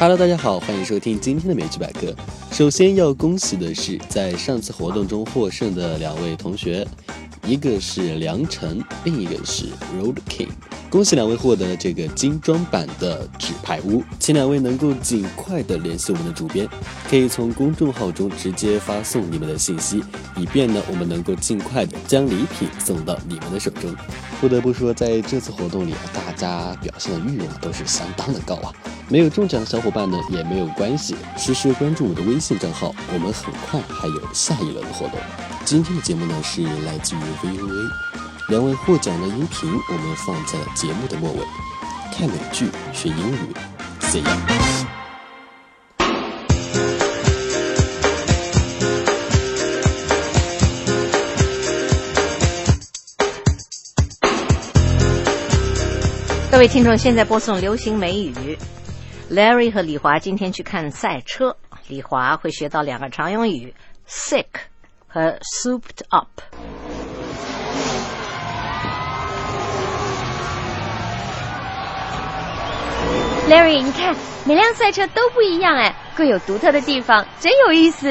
Hello，大家好，欢迎收听今天的美剧百科。首先要恭喜的是，在上次活动中获胜的两位同学，一个是梁辰，另一个是 Road King。恭喜两位获得这个精装版的纸牌屋，请两位能够尽快的联系我们的主编，可以从公众号中直接发送你们的信息，以便呢我们能够尽快的将礼品送到你们的手中。不得不说，在这次活动里啊，大家表现的欲望都是相当的高啊。没有中奖的小伙伴呢也没有关系，实时关注我的微信账号，我们很快还有下一轮的活动。今天的节目呢是来自于 VOA，两位获奖的音频我们放在了节目的末尾。看美剧学英语，See you。各位听众，现在播送流行美语。Larry 和李华今天去看赛车，李华会学到两个常用语：sick 和 souped up。 Larry，你看每辆赛车都不一样哎，各有独特的地方，真有意思。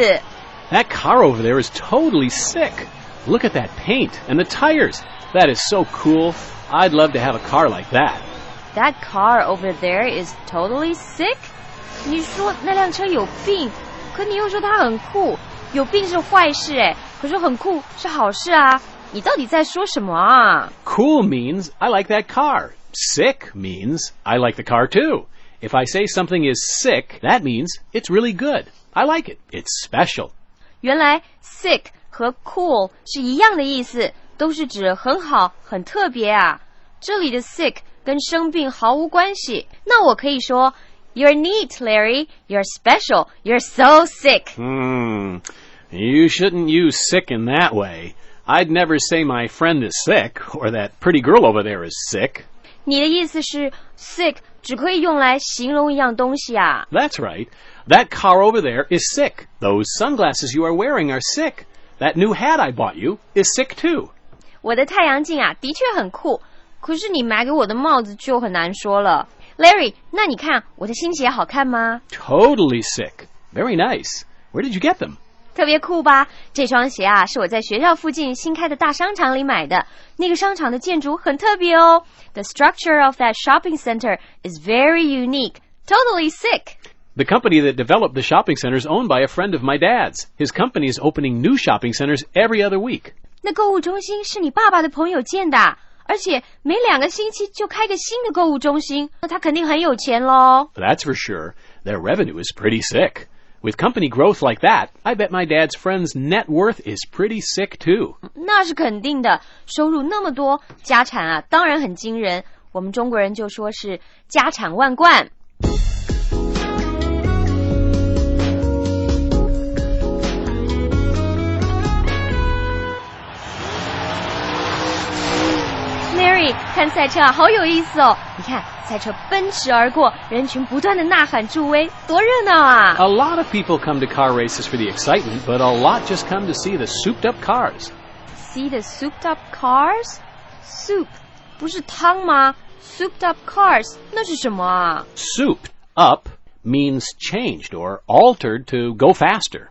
That car over there is totally sick. Look at that paint and the tires. That is so cool. I'd love to have a car like that. That car over there is totally sick。你说那辆车有病，可你又说它很酷。 有病是坏事哎，可是很酷是好事啊。你到底在说什么啊？ Cool means I like that car. Sick means I like the car too. If I say something is sick, that means it's really good. I like it. It's special. 原来 sick 和 cool 是一样的意思，都是指很好、很特别啊。这里的 sick 跟生病毫无关系。那我可以说 ，You're neat, Larry. You're special. You're so sick. Hmm. You shouldn't use sick in that way. I'd never say my friend is sick or that pretty girl over there is sick. 你的意思是 sick 只可以用来形容一样东西啊？ That's right. That car over there is sick. Those sunglasses you are wearing are sick. That new hat I bought you is sick too. 我的太阳镜啊，的确很酷，可是你买给我的帽子就很难说了。 Larry，那你看我的新鞋好看吗？ Totally sick. Very nice. Where did you get them? 特别酷吧？这双鞋啊，是我在学校附近新开的大商场里买的。那个商场的建筑很特别哦。The structure of that shopping center is very unique. Totally sick. The company that developed the shopping center is owned by a friend of my dad's. His company is opening new shopping centers every other week. 那购物中心是你爸爸的朋友建的啊， 而且每两个星期就开个新的购物中心，那他肯定很有钱喽。That's for sure. Their revenue is pretty sick. With company growth like that, I bet my dad's friend's net worth is pretty sick too. 那是肯定的，收入那么多，家产啊，当然很惊人。我们中国人就说是家产万贯。看赛车啊，好有意思哦！你看，赛车奔驰而过，人群不断的呐喊助威，多热闹啊！ A lot of people come to car races for the excitement, but a lot just come to see the souped up cars. See the souped up cars? Soup 不是汤吗？Souped up cars 那是什么啊？ Souped up means changed or altered to go faster.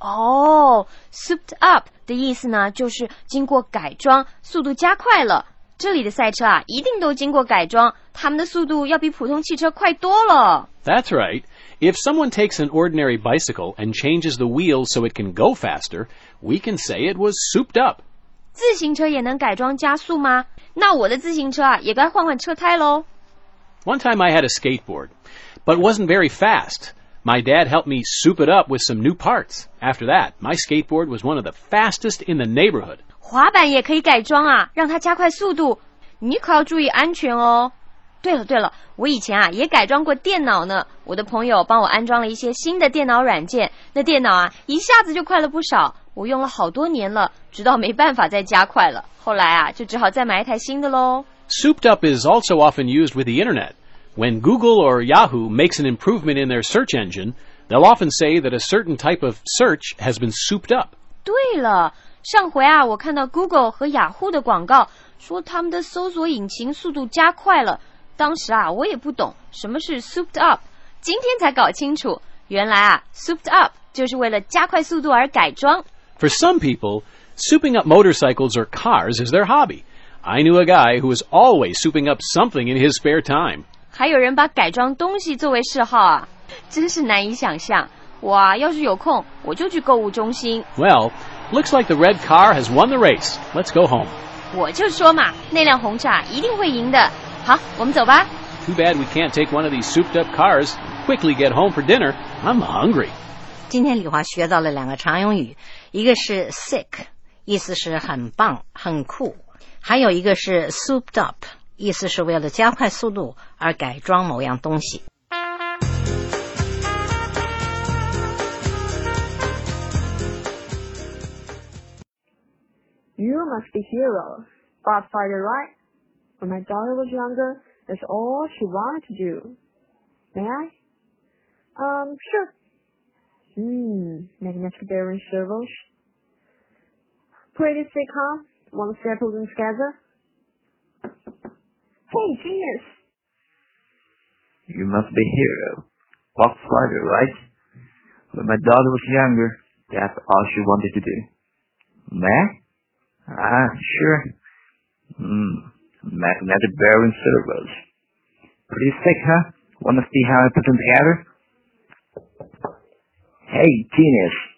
哦、s o u p e d up 的意思呢，就是经过改装，速度加快了。 这里的赛车啊，一定都经过改装，他们的速度要比普通汽车快多了。 That's right. If someone takes an ordinary bicycle and changes the wheels so it can go faster, we can say it was souped up. 自行车也能改装加速吗？那我的自行车啊，也该换换车胎喽。 One time I had a skateboard, but it wasn't very fast. My dad helped me soup it up with some new parts. After that, my skateboard was one of the fastest in the neighborhood. 滑板也可以改装啊，让它加快速度。你可要注意安全哦。对了对了，我以前啊也改装过电脑呢。我的朋友帮我安装了一些新的电脑软件，那电脑啊一下子就快了不少。我用了好多年了，直到没办法再加快了。后来啊，就只好再买一台新的喽。 Souped up is also often used with the internet. When Google or Yahoo makes an improvement in their search engine, they'll often say that a certain type of search has been souped up. 对了，上回啊，我看到 Google 和雅虎的广告，说他们的搜索引擎速度加快了。当时啊，我也不懂什么是 souped up， 今天才搞清楚，原来啊，souped up 就是为了加快速度而改装。 For some people, souping up motorcycles or cars is their hobby. I knew a guy who was always souping up something in his spare time. 还有人把改装东西作为嗜好啊，真是难以想象。哇，要是有空，我就去购物中心。Well, looks like the red car has won the race. Let's go home. 我就说嘛，那辆红车一定会赢的。好，我们走吧。Too bad we can't take one of these souped up cars quickly get home for dinner. I'm hungry. 今天李华学到了两个常用语，一个是 sick，意思是很棒、很酷；还有一个是 souped up，意思是为了加快速度而改装某样东西。You must be Hiro, bot fighter, right? When my daughter was younger, that's all she wanted to do. May I? Um, sure. Hmm, magnetic bearing servos. Pretty sick, One step to settle them together? Hey, genius! You must be Hiro. Bot fighter, right? When my daughter was younger, that's all she wanted to do. May? Ah, sure. Hmm, magnetic bearing servos. Pretty sick, huh? Wanna see how I put them together? Hey, genius.